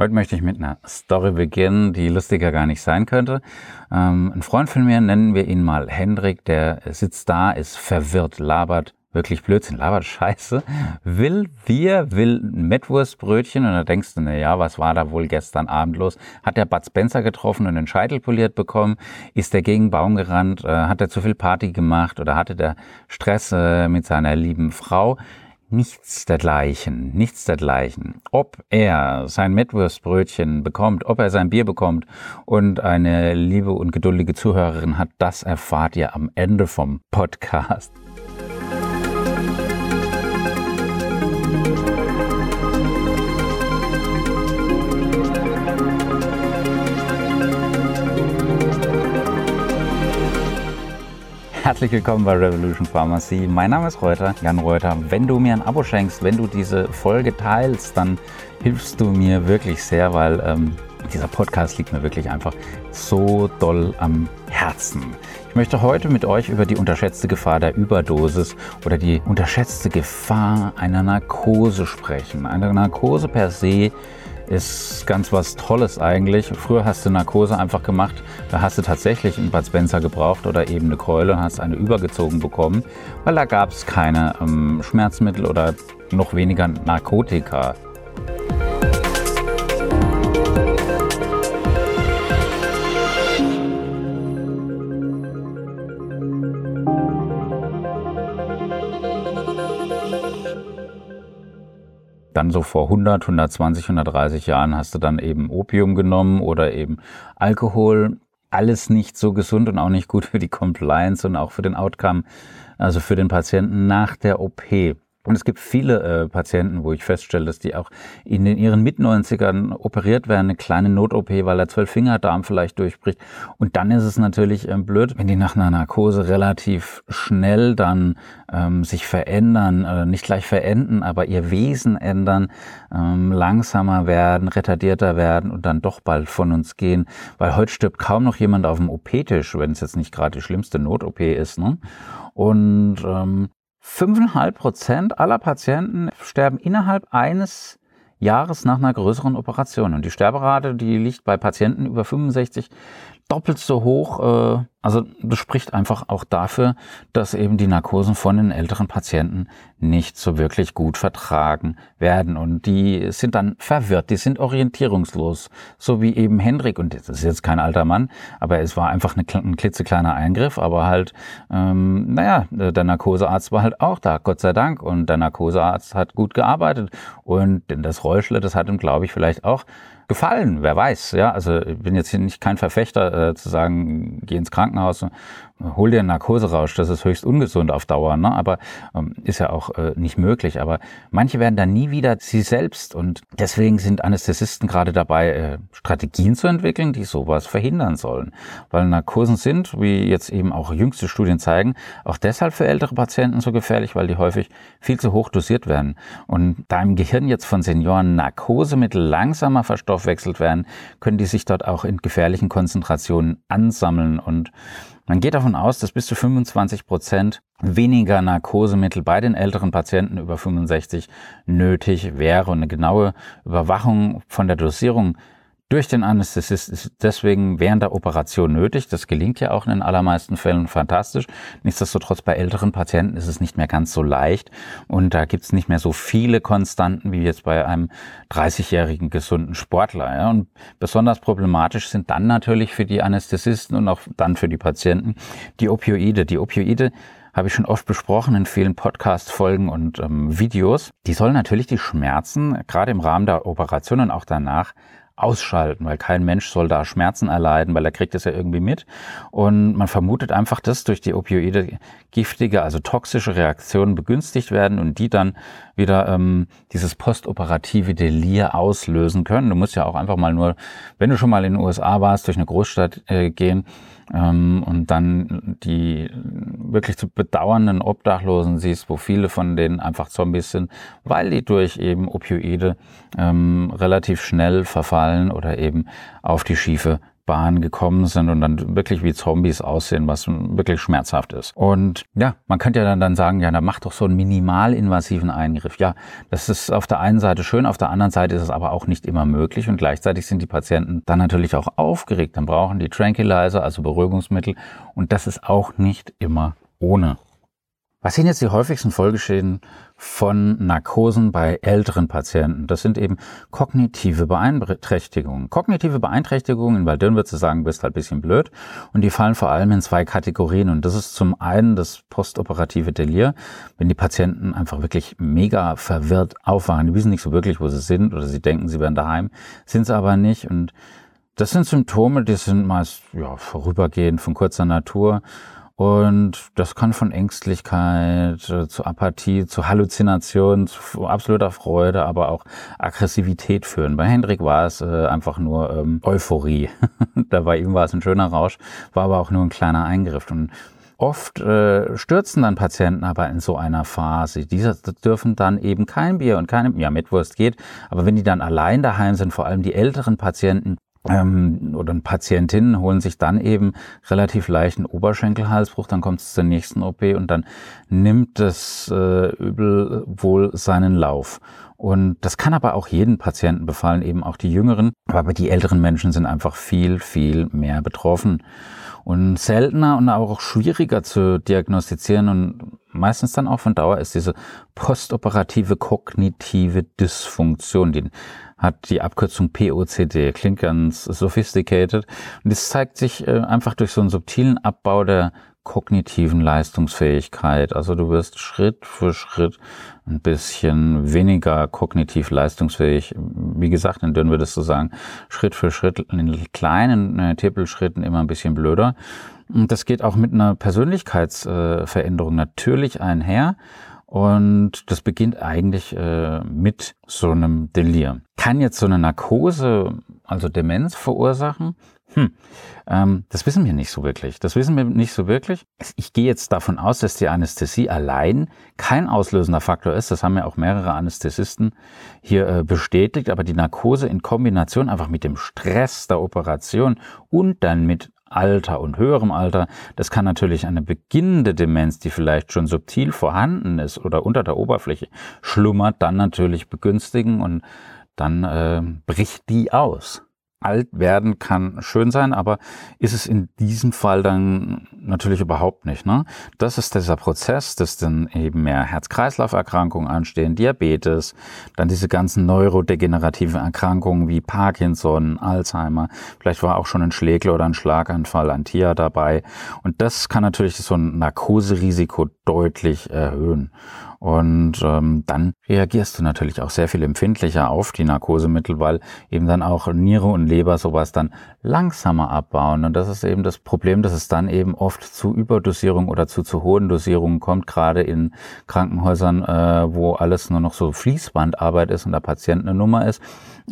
Heute möchte ich mit einer Story beginnen, die lustiger gar nicht sein könnte. Ähm, ein Freund von mir, nennen wir ihn mal Hendrik, der sitzt da, ist verwirrt, labert wirklich Blödsinn, labert Scheiße, will wir, will ein Mettwurstbrötchen und da denkst du, na ja, was war da wohl gestern Abend los? Hat der Bud Spencer getroffen und den Scheitel poliert bekommen? Ist der gegen Baum gerannt? Äh, hat er zu viel Party gemacht oder hatte der Stress äh, mit seiner lieben Frau? Nichts dergleichen, nichts dergleichen. Ob er sein Mettwurstbrötchen bekommt, ob er sein Bier bekommt und eine liebe und geduldige Zuhörerin hat, das erfahrt ihr am Ende vom Podcast. Herzlich willkommen bei Revolution Pharmacy. Mein Name ist Reuter, Jan Reuter. Wenn du mir ein Abo schenkst, wenn du diese Folge teilst, dann hilfst du mir wirklich sehr, weil ähm, dieser Podcast liegt mir wirklich einfach so doll am Herzen. Ich möchte heute mit euch über die unterschätzte Gefahr der Überdosis oder die unterschätzte Gefahr einer Narkose sprechen. Eine Narkose per se ist ganz was Tolles eigentlich. Früher hast du Narkose einfach gemacht, da hast du tatsächlich einen Bud Spencer gebraucht oder eben eine Keule und hast eine übergezogen bekommen, weil da gab es keine ähm, Schmerzmittel oder noch weniger Narkotika. Dann so vor 100, 120, 130 Jahren hast du dann eben Opium genommen oder eben Alkohol. Alles nicht so gesund und auch nicht gut für die Compliance und auch für den Outcome, also für den Patienten nach der OP. Und es gibt viele äh, Patienten, wo ich feststelle, dass die auch in den, ihren Mit-90ern operiert werden, eine kleine Not-OP, weil der Zwölffingerdarm vielleicht durchbricht. Und dann ist es natürlich ähm, blöd, wenn die nach einer Narkose relativ schnell dann ähm, sich verändern, äh, nicht gleich verenden, aber ihr Wesen ändern, ähm, langsamer werden, retardierter werden und dann doch bald von uns gehen. Weil heute stirbt kaum noch jemand auf dem OP-Tisch, wenn es jetzt nicht gerade die schlimmste Not-OP ist. Ne? Und ähm, 5,5 Prozent aller Patienten sterben innerhalb eines Jahres nach einer größeren Operation. Und die Sterberate, die liegt bei Patienten über 65 doppelt so hoch. Äh, also das spricht einfach auch dafür, dass eben die Narkosen von den älteren Patienten nicht so wirklich gut vertragen werden. Und die sind dann verwirrt, die sind orientierungslos. So wie eben Hendrik, und das ist jetzt kein alter Mann, aber es war einfach ein klitzekleiner Eingriff, aber halt, ähm, naja, der Narkosearzt war halt auch da, Gott sei Dank. Und der Narkosearzt hat gut gearbeitet. Und das Räuschle, das hat ihm, glaube ich, vielleicht auch gefallen, wer weiß. Ja, also ich bin jetzt hier nicht kein Verfechter äh, zu sagen, geh ins Krankenhaus hol dir einen Narkoserausch, das ist höchst ungesund auf Dauer, ne? aber ähm, ist ja auch äh, nicht möglich. Aber manche werden dann nie wieder sie selbst und deswegen sind Anästhesisten gerade dabei, äh, Strategien zu entwickeln, die sowas verhindern sollen. Weil Narkosen sind, wie jetzt eben auch jüngste Studien zeigen, auch deshalb für ältere Patienten so gefährlich, weil die häufig viel zu hoch dosiert werden. Und da im Gehirn jetzt von Senioren Narkosemittel langsamer verstoffwechselt werden, können die sich dort auch in gefährlichen Konzentrationen ansammeln und man geht davon aus, dass bis zu 25 Prozent weniger Narkosemittel bei den älteren Patienten über 65 nötig wäre. Und eine genaue Überwachung von der Dosierung durch den Anästhesist ist deswegen während der Operation nötig. Das gelingt ja auch in den allermeisten Fällen fantastisch. Nichtsdestotrotz bei älteren Patienten ist es nicht mehr ganz so leicht und da gibt es nicht mehr so viele Konstanten wie jetzt bei einem 30-jährigen gesunden Sportler. Ja. Und besonders problematisch sind dann natürlich für die Anästhesisten und auch dann für die Patienten die Opioide. Die Opioide habe ich schon oft besprochen in vielen Podcast-Folgen und ähm, Videos. Die sollen natürlich die Schmerzen, gerade im Rahmen der Operation und auch danach, ausschalten, weil kein Mensch soll da Schmerzen erleiden, weil er kriegt es ja irgendwie mit. Und man vermutet einfach, dass durch die Opioide giftige, also toxische Reaktionen begünstigt werden und die dann wieder ähm, dieses postoperative Delir auslösen können. Du musst ja auch einfach mal nur, wenn du schon mal in den USA warst, durch eine Großstadt äh, gehen und dann die wirklich zu bedauernden Obdachlosen siehst, wo viele von denen einfach Zombies sind, weil die durch eben Opioide ähm, relativ schnell verfallen oder eben auf die schiefe Blutbahn gekommen sind und dann wirklich wie Zombies aussehen, was wirklich schmerzhaft ist. Und ja, man könnte ja dann, dann sagen, ja, dann mach doch so einen minimalinvasiven Eingriff. Ja, das ist auf der einen Seite schön, auf der anderen Seite ist es aber auch nicht immer möglich und gleichzeitig sind die Patienten dann natürlich auch aufgeregt. Dann brauchen die Tranquilizer, also Beruhigungsmittel und das ist auch nicht immer ohne. Was sind jetzt die häufigsten Folgeschäden von Narkosen bei älteren Patienten? Das sind eben kognitive Beeinträchtigungen. Kognitive Beeinträchtigungen, weil dann würdest du sagen, bist halt bisschen blöd. Und die fallen vor allem in zwei Kategorien. Und das ist zum einen das postoperative Delir, wenn die Patienten einfach wirklich mega verwirrt aufwachen. Die wissen nicht so wirklich, wo sie sind oder sie denken, sie wären daheim, sind sie aber nicht. Und das sind Symptome, die sind meist ja, vorübergehend von kurzer Natur und das kann von Ängstlichkeit äh, zu Apathie, zu Halluzination, zu absoluter Freude, aber auch Aggressivität führen. Bei Hendrik war es äh, einfach nur ähm, Euphorie. da war ihm war es ein schöner Rausch, war aber auch nur ein kleiner Eingriff. Und Oft äh, stürzen dann Patienten aber in so einer Phase. Diese dürfen dann eben kein Bier und keine, ja, Mitwurst geht, aber wenn die dann allein daheim sind, vor allem die älteren Patienten, ähm, oder Patientinnen holen sich dann eben relativ leichten Oberschenkelhalsbruch, dann kommt es zur nächsten OP und dann nimmt das äh, Übel wohl seinen Lauf. Und das kann aber auch jeden Patienten befallen, eben auch die Jüngeren. Aber die älteren Menschen sind einfach viel, viel mehr betroffen. Und seltener und auch schwieriger zu diagnostizieren und meistens dann auch von Dauer ist diese postoperative kognitive Dysfunktion. Die hat die Abkürzung POCD, klingt ganz sophisticated. Und das zeigt sich äh, einfach durch so einen subtilen Abbau der kognitiven Leistungsfähigkeit. Also du wirst Schritt für Schritt ein bisschen weniger kognitiv leistungsfähig. Wie gesagt, in dünn würdest du sagen, Schritt für Schritt, in kleinen äh, Tippelschritten immer ein bisschen blöder. Und das geht auch mit einer Persönlichkeitsveränderung natürlich einher. Und das beginnt eigentlich äh, mit so einem Delir. Kann jetzt so eine Narkose, also Demenz verursachen? Hm, ähm, das wissen wir nicht so wirklich. Das wissen wir nicht so wirklich. Ich gehe jetzt davon aus, dass die Anästhesie allein kein auslösender Faktor ist. Das haben ja auch mehrere Anästhesisten hier äh, bestätigt. Aber die Narkose in Kombination einfach mit dem Stress der Operation und dann mit Alter und höherem Alter. Das kann natürlich eine beginnende Demenz, die vielleicht schon subtil vorhanden ist oder unter der Oberfläche schlummert, dann natürlich begünstigen und dann äh, bricht die aus alt werden kann schön sein, aber ist es in diesem Fall dann natürlich überhaupt nicht. Ne? Das ist dieser Prozess, dass dann eben mehr Herz-Kreislauf-Erkrankungen anstehen, Diabetes, dann diese ganzen neurodegenerativen Erkrankungen wie Parkinson, Alzheimer, vielleicht war auch schon ein Schlägler oder ein Schlaganfall, ein Tier dabei. Und das kann natürlich so ein Narkoserisiko deutlich erhöhen. Und ähm, dann reagierst du natürlich auch sehr viel empfindlicher auf die Narkosemittel, weil eben dann auch Niere und Leber sowas dann langsamer abbauen. Und das ist eben das Problem, dass es dann eben oft zu Überdosierung oder zu zu hohen Dosierungen kommt, gerade in Krankenhäusern, äh, wo alles nur noch so Fließbandarbeit ist und der Patient eine Nummer ist.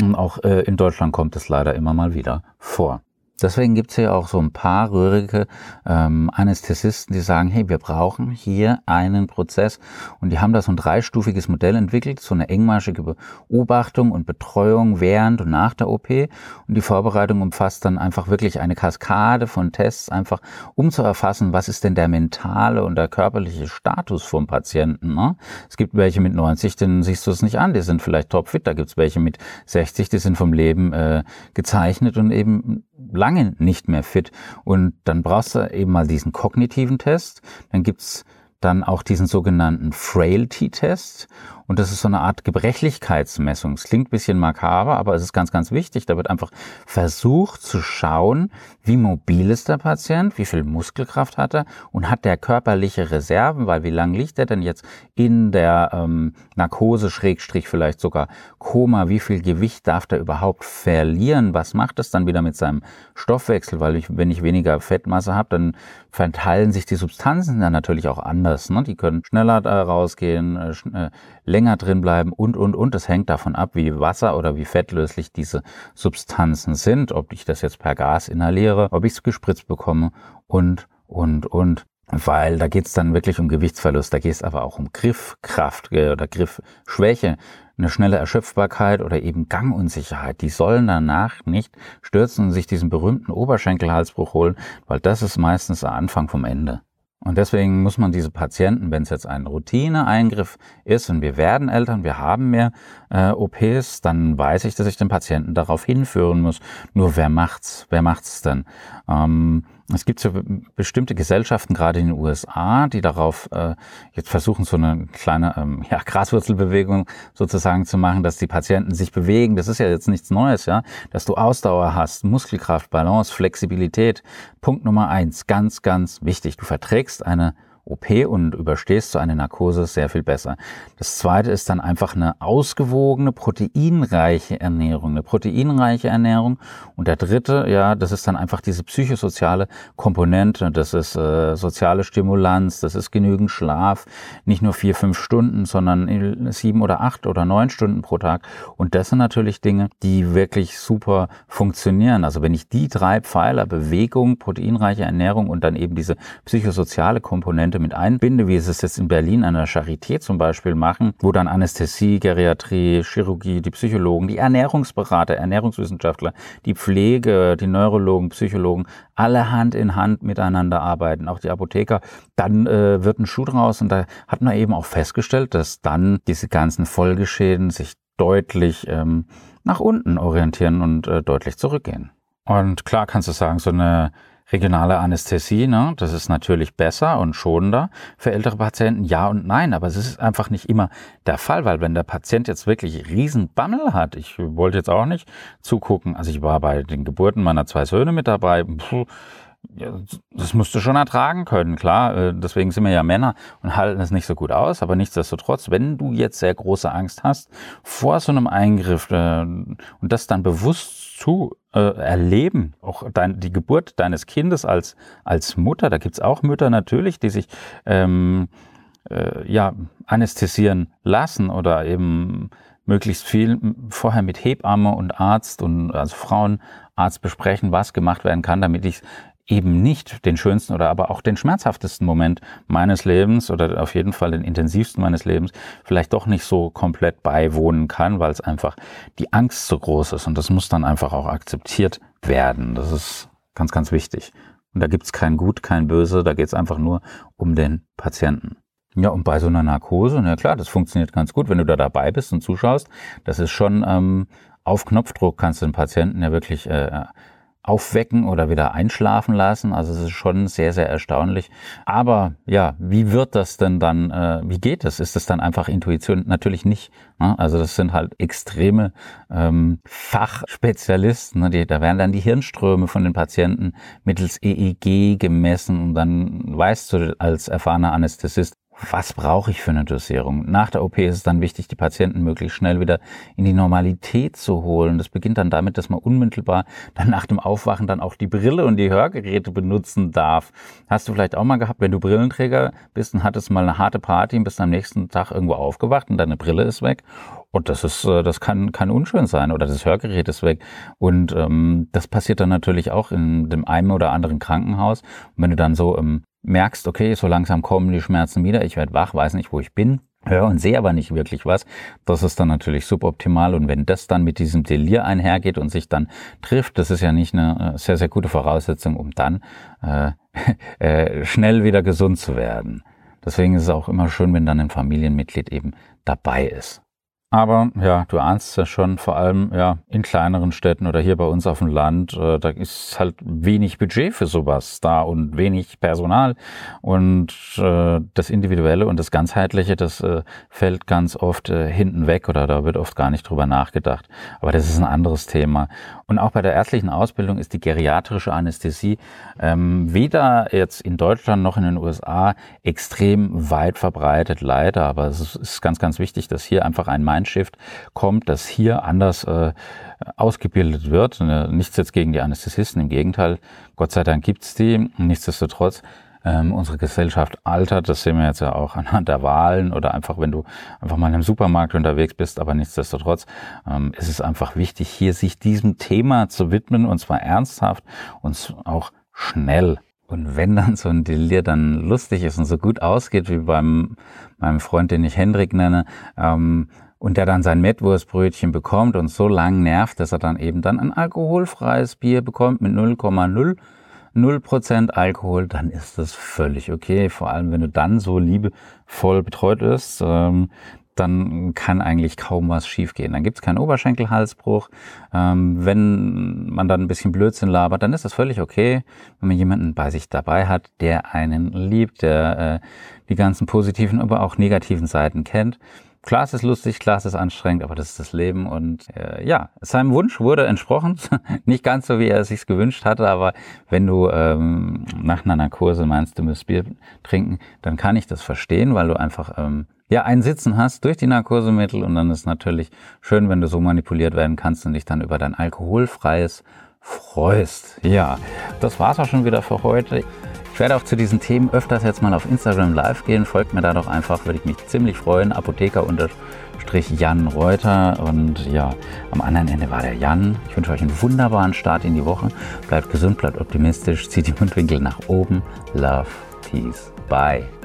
Und auch äh, in Deutschland kommt es leider immer mal wieder vor. Deswegen gibt es ja auch so ein paar rührige ähm, Anästhesisten, die sagen, hey, wir brauchen hier einen Prozess. Und die haben da so ein dreistufiges Modell entwickelt, so eine engmaschige Beobachtung und Betreuung während und nach der OP. Und die Vorbereitung umfasst dann einfach wirklich eine Kaskade von Tests, einfach um zu erfassen, was ist denn der mentale und der körperliche Status vom Patienten. Ne? Es gibt welche mit 90, denen siehst du es nicht an, die sind vielleicht topfit. Da gibt es welche mit 60, die sind vom Leben äh, gezeichnet und eben lange nicht mehr fit. Und dann brauchst du eben mal diesen kognitiven Test. Dann gibt's dann auch diesen sogenannten Frailty-Test. Und das ist so eine Art Gebrechlichkeitsmessung. Es klingt ein bisschen makaber, aber es ist ganz, ganz wichtig. Da wird einfach versucht zu schauen, wie mobil ist der Patient, wie viel Muskelkraft hat er und hat der körperliche Reserven, weil wie lange liegt er denn jetzt in der ähm, Narkose, Schrägstrich vielleicht sogar Koma, wie viel Gewicht darf der überhaupt verlieren? Was macht das dann wieder mit seinem Stoffwechsel? Weil ich, wenn ich weniger Fettmasse habe, dann verteilen sich die Substanzen dann natürlich auch anders. Ne? Die können schneller da rausgehen, äh, äh länger drin bleiben und, und, und. Das hängt davon ab, wie Wasser oder wie fettlöslich diese Substanzen sind, ob ich das jetzt per Gas inhaliere, ob ich es gespritzt bekomme und, und, und. weil da geht es dann wirklich um Gewichtsverlust, da geht es aber auch um Griffkraft äh, oder Griffschwäche, eine schnelle Erschöpfbarkeit oder eben Gangunsicherheit. Die sollen danach nicht stürzen und sich diesen berühmten Oberschenkelhalsbruch holen, weil das ist meistens der Anfang vom Ende. Und deswegen muss man diese Patienten, wenn es jetzt ein Routineeingriff ist und wir werden Eltern, wir haben mehr äh, OPs, dann weiß ich, dass ich den Patienten darauf hinführen muss. Nur wer macht's? Wer macht's denn? Ähm, es gibt so bestimmte Gesellschaften, gerade in den USA, die darauf äh, jetzt versuchen, so eine kleine ähm, ja, Graswurzelbewegung sozusagen zu machen, dass die Patienten sich bewegen. Das ist ja jetzt nichts Neues, ja, dass du Ausdauer hast, Muskelkraft, Balance, Flexibilität. Punkt Nummer eins, ganz, ganz wichtig. Du verträgst eine OP und überstehst so eine Narkose sehr viel besser. Das zweite ist dann einfach eine ausgewogene, proteinreiche Ernährung, eine proteinreiche Ernährung. Und der dritte, ja, das ist dann einfach diese psychosoziale Komponente, das ist äh, soziale Stimulanz, das ist genügend Schlaf, nicht nur vier, fünf Stunden, sondern sieben oder acht oder neun Stunden pro Tag. Und das sind natürlich Dinge, die wirklich super funktionieren. Also wenn ich die drei Pfeiler, Bewegung, proteinreiche Ernährung und dann eben diese psychosoziale Komponente Komponente mit einbinde, wie es es jetzt in Berlin an der Charité zum Beispiel machen, wo dann Anästhesie, Geriatrie, Chirurgie, die Psychologen, die Ernährungsberater, Ernährungswissenschaftler, die Pflege, die Neurologen, Psychologen, alle Hand in Hand miteinander arbeiten, auch die Apotheker, dann äh, wird ein Schuh draus und da hat man eben auch festgestellt, dass dann diese ganzen Folgeschäden sich deutlich ähm, nach unten orientieren und äh, deutlich zurückgehen. Und klar kannst du sagen, so eine regionale Anästhesie, ne? das ist natürlich besser und schonender für ältere Patienten. Ja und nein, aber es ist einfach nicht immer der Fall, weil wenn der Patient jetzt wirklich Riesenbammel hat, ich wollte jetzt auch nicht zugucken, also ich war bei den Geburten meiner zwei Söhne mit dabei, puh, das musst du schon ertragen können, klar. Äh, deswegen sind wir ja Männer und halten es nicht so gut aus. Aber nichtsdestotrotz, wenn du jetzt sehr große Angst hast vor so einem Eingriff äh, und das dann bewusst zu erleben, auch dein, die Geburt deines Kindes als, als Mutter, da gibt's auch Mütter natürlich, die sich ähm, äh, ja, anästhesieren lassen oder eben möglichst viel vorher mit Hebamme und Arzt und also Frauenarzt besprechen, was gemacht werden kann, damit ich eben nicht den schönsten oder aber auch den schmerzhaftesten Moment meines Lebens oder auf jeden Fall den intensivsten meines Lebens vielleicht doch nicht so komplett beiwohnen kann, weil es einfach die Angst so groß ist. Und das muss dann einfach auch akzeptiert werden. Das ist ganz, ganz wichtig. Und da gibt's kein Gut, kein Böse, da geht's einfach nur um den Patienten. Ja, und bei so einer Narkose, na klar, das funktioniert ganz gut, wenn du da dabei bist und zuschaust. Das ist schon ähm, auf Knopfdruck kannst du den Patienten ja wirklich äh, aufwecken oder wieder einschlafen lassen. Also es ist schon sehr, sehr erstaunlich. Aber ja, wie wird das denn dann, äh, wie geht das? Ist das dann einfach Intuition? Natürlich nicht. Ne? Also das sind halt extreme ähm, Fachspezialisten. Ne? Die, da werden dann die Hirnströme von den Patienten mittels EEG gemessen und dann weißt du als erfahrener Anästhesist, was brauche ich für eine Dosierung? Nach der OP ist es dann wichtig, die Patienten möglichst schnell wieder in die Normalität zu holen. Das beginnt dann damit, dass man unmittelbar dann nach dem Aufwachen dann auch die Brille und die Hörgeräte benutzen darf. Hast du vielleicht auch mal gehabt, wenn du Brillenträger bist und hattest mal eine harte Party und bist am nächsten Tag irgendwo aufgewacht und deine Brille ist weg? Und das ist, äh, das kann, kann unschön sein oder das Hörgerät ist weg. Und ähm, das passiert dann natürlich auch in dem einen oder anderen Krankenhaus. Und wenn du dann so ähm, merkst, okay, so langsam kommen die Schmerzen wieder, ich werde wach, weiß nicht, wo ich bin, höre und sehe aber nicht wirklich was, das ist dann natürlich suboptimal. Und wenn das dann mit diesem Delir einhergeht und sich dann trifft, das ist ja nicht eine äh, sehr, sehr gute Voraussetzung, um dann äh, äh, schnell wieder gesund zu werden. Deswegen ist es auch immer schön, wenn dann ein Familienmitglied eben dabei ist. Aber ja, du ahnst ja schon, vor allem ja in kleineren Städten oder hier bei uns auf dem Land, äh, da ist halt wenig Budget für sowas da und wenig Personal. Und äh, das Individuelle und das Ganzheitliche, das äh, fällt ganz oft äh, hinten weg oder da wird oft gar nicht drüber nachgedacht. Aber das ist ein anderes Thema. Und auch bei der ärztlichen Ausbildung ist die geriatrische Anästhesie ähm, weder jetzt in Deutschland noch in den USA extrem weit verbreitet, leider. Aber es ist ganz, ganz wichtig, dass hier einfach ein Mindshift kommt, dass hier anders äh, ausgebildet wird. Äh, nichts jetzt gegen die Anästhesisten, im Gegenteil, Gott sei Dank gibt's die. Nichtsdestotrotz ähm, unsere Gesellschaft altert, das sehen wir jetzt ja auch anhand der Wahlen oder einfach, wenn du einfach mal in einem Supermarkt unterwegs bist, aber nichtsdestotrotz ähm, ist es einfach wichtig, hier sich diesem Thema zu widmen und zwar ernsthaft und auch schnell. Und wenn dann so ein Delir dann lustig ist und so gut ausgeht, wie beim meinem Freund, den ich Hendrik nenne, ähm, und der dann sein Mettwurstbrötchen bekommt und so lang nervt, dass er dann eben dann ein alkoholfreies Bier bekommt mit 0,0 0% Alkohol, dann ist das völlig okay. Vor allem, wenn du dann so liebevoll betreut wirst, ähm, dann kann eigentlich kaum was schiefgehen. Dann gibt es keinen Oberschenkelhalsbruch. Ähm, wenn man dann ein bisschen Blödsinn labert, dann ist das völlig okay, wenn man jemanden bei sich dabei hat, der einen liebt, der äh, die ganzen positiven, aber auch negativen Seiten kennt. Klar, es ist lustig, klar, es ist anstrengend, aber das ist das Leben. Und äh, ja, seinem Wunsch wurde entsprochen. Nicht ganz so, wie er es sich gewünscht hatte, aber wenn du ähm, nach einer Narkose meinst, du müsst Bier trinken, dann kann ich das verstehen, weil du einfach ähm, ja ein Sitzen hast durch die Narkosemittel und dann ist natürlich schön, wenn du so manipuliert werden kannst und dich dann über dein alkoholfreies freust. Ja, das war's auch schon wieder für heute. Ich werde auch zu diesen Themen öfters jetzt mal auf Instagram live gehen. Folgt mir da doch einfach, würde ich mich ziemlich freuen. Apotheker Jan Reuter. Und ja, am anderen Ende war der Jan. Ich wünsche euch einen wunderbaren Start in die Woche. Bleibt gesund, bleibt optimistisch, zieht die Mundwinkel nach oben. Love, Peace, bye.